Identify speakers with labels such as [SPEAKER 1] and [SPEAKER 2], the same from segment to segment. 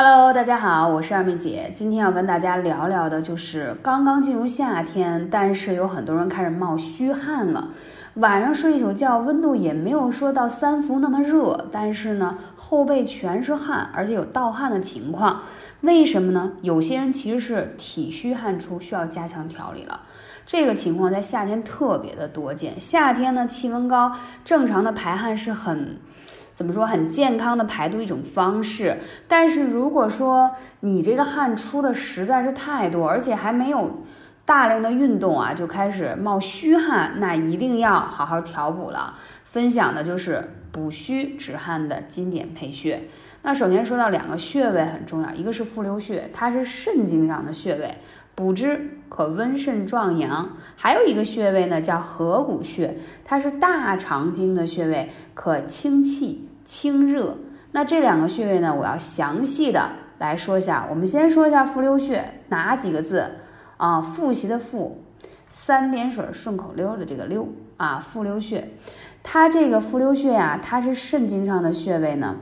[SPEAKER 1] Hello，大家好，我是二妹姐。今天要跟大家聊聊的就是刚刚进入夏天，但是有很多人开始冒虚汗了。晚上睡一宿觉，温度也没有说到三伏那么热，但是呢，后背全是汗，而且有盗汗的情况。为什么呢？有些人其实是体虚汗出，需要加强调理了。这个情况在夏天特别的多见。夏天呢，气温高，正常的排汗是很。怎么说很健康的排毒一种方式，但是如果说你这个汗出的实在是太多，而且还没有大量的运动啊，就开始冒虚汗，那一定要好好调补了。分享的就是补虚止汗的经典配穴。那首先说到两个穴位很重要，一个是复溜穴，它是肾经上的穴位，补之可温肾壮阳；还有一个穴位呢叫合谷穴，它是大肠经的穴位，可清气。清热，那这两个穴位呢？我要详细的来说一下。我们先说一下复溜穴，哪几个字啊？复习的复，三点水顺口溜的这个溜啊，复溜穴。它这个复溜穴呀，它是肾经上的穴位呢，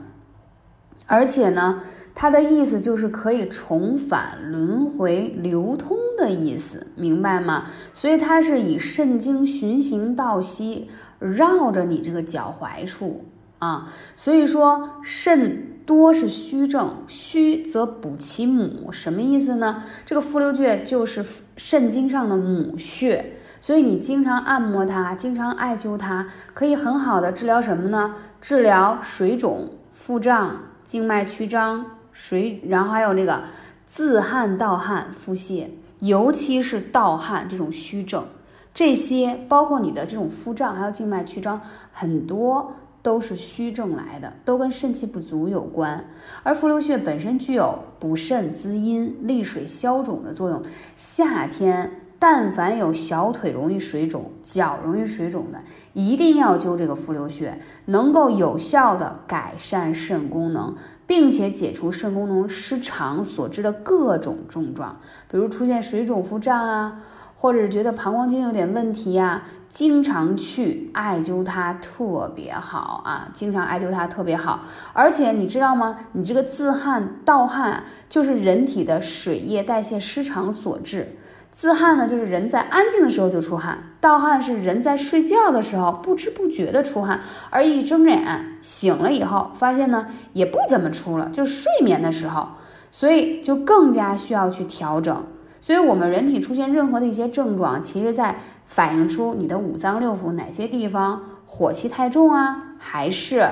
[SPEAKER 1] 而且呢，它的意思就是可以重返轮回流通的意思，明白吗？所以它是以肾经循行到膝，绕着你这个脚踝处。啊，所以说肾多是虚症，虚则补其母，什么意思呢？这个复溜穴就是肾经上的母穴，所以你经常按摩它，经常艾灸它，可以很好的治疗什么呢？治疗水肿、腹胀、静脉曲张、水，然后还有这个自汗、盗汗、腹泻，尤其是盗汗这种虚症，这些包括你的这种腹胀，还有静脉曲张，很多。都是虚症来的，都跟肾气不足有关。而复溜穴本身具有补肾滋阴、利水消肿的作用。夏天但凡有小腿容易水肿、脚容易水肿的，一定要灸这个复溜穴，能够有效的改善肾功能，并且解除肾功能失常所致的各种症状，比如出现水肿、腹胀啊。或者是觉得膀胱经有点问题呀，经常去艾灸它特别好啊，经常艾灸它特别好。而且你知道吗？你这个自汗、盗汗就是人体的水液代谢失常所致。自汗呢，就是人在安静的时候就出汗；盗汗是人在睡觉的时候不知不觉的出汗，而一睁眼醒了以后，发现呢也不怎么出了，就睡眠的时候，所以就更加需要去调整。所以，我们人体出现任何的一些症状，其实在反映出你的五脏六腑哪些地方火气太重啊，还是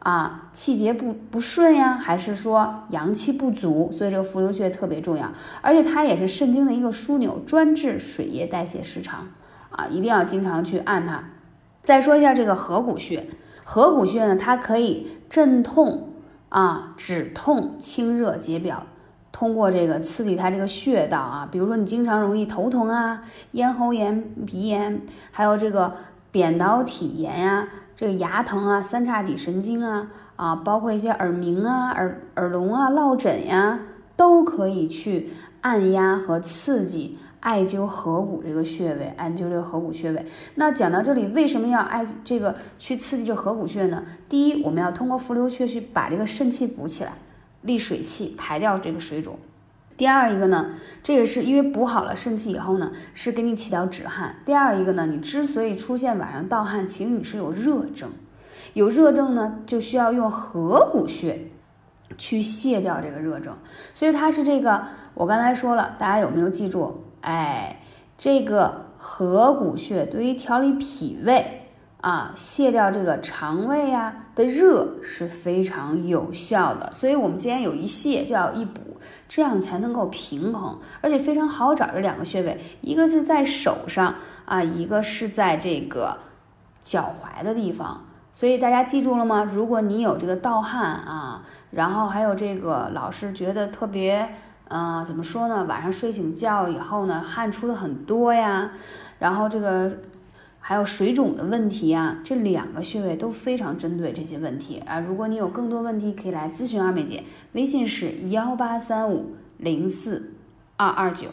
[SPEAKER 1] 啊气节不不顺呀，还是说阳气不足？所以这个复溜穴特别重要，而且它也是肾经的一个枢纽，专治水液代谢失常啊，一定要经常去按它。再说一下这个合谷穴，合谷穴呢，它可以镇痛啊，止痛、清热、解表。通过这个刺激它这个穴道啊，比如说你经常容易头疼啊、咽喉炎、鼻炎，还有这个扁桃体炎呀、这个牙疼啊、三叉戟神经啊啊，包括一些耳鸣啊、耳耳聋啊、落枕呀，都可以去按压和刺激艾灸合谷这个穴位，艾灸这个合谷穴位。那讲到这里，为什么要艾这个去刺激这合谷穴呢？第一，我们要通过复溜穴去把这个肾气补起来。利水气，排掉这个水肿。第二一个呢，这个是因为补好了肾气以后呢，是给你起到止汗。第二一个呢，你之所以出现晚上盗汗，其实你是有热症，有热症呢，就需要用合谷穴去泻掉这个热症。所以它是这个，我刚才说了，大家有没有记住？哎，这个合谷穴对于调理脾胃。啊，泻掉这个肠胃呀的热是非常有效的，所以我们既然有一泻就要一补，这样才能够平衡，而且非常好找这两个穴位，一个是在手上啊，一个是在这个脚踝的地方，所以大家记住了吗？如果你有这个盗汗啊，然后还有这个老是觉得特别，嗯，怎么说呢？晚上睡醒觉以后呢，汗出的很多呀，然后这个。还有水肿的问题啊，这两个穴位都非常针对这些问题啊。如果你有更多问题，可以来咨询二妹姐，微信是幺八三五零四二二九。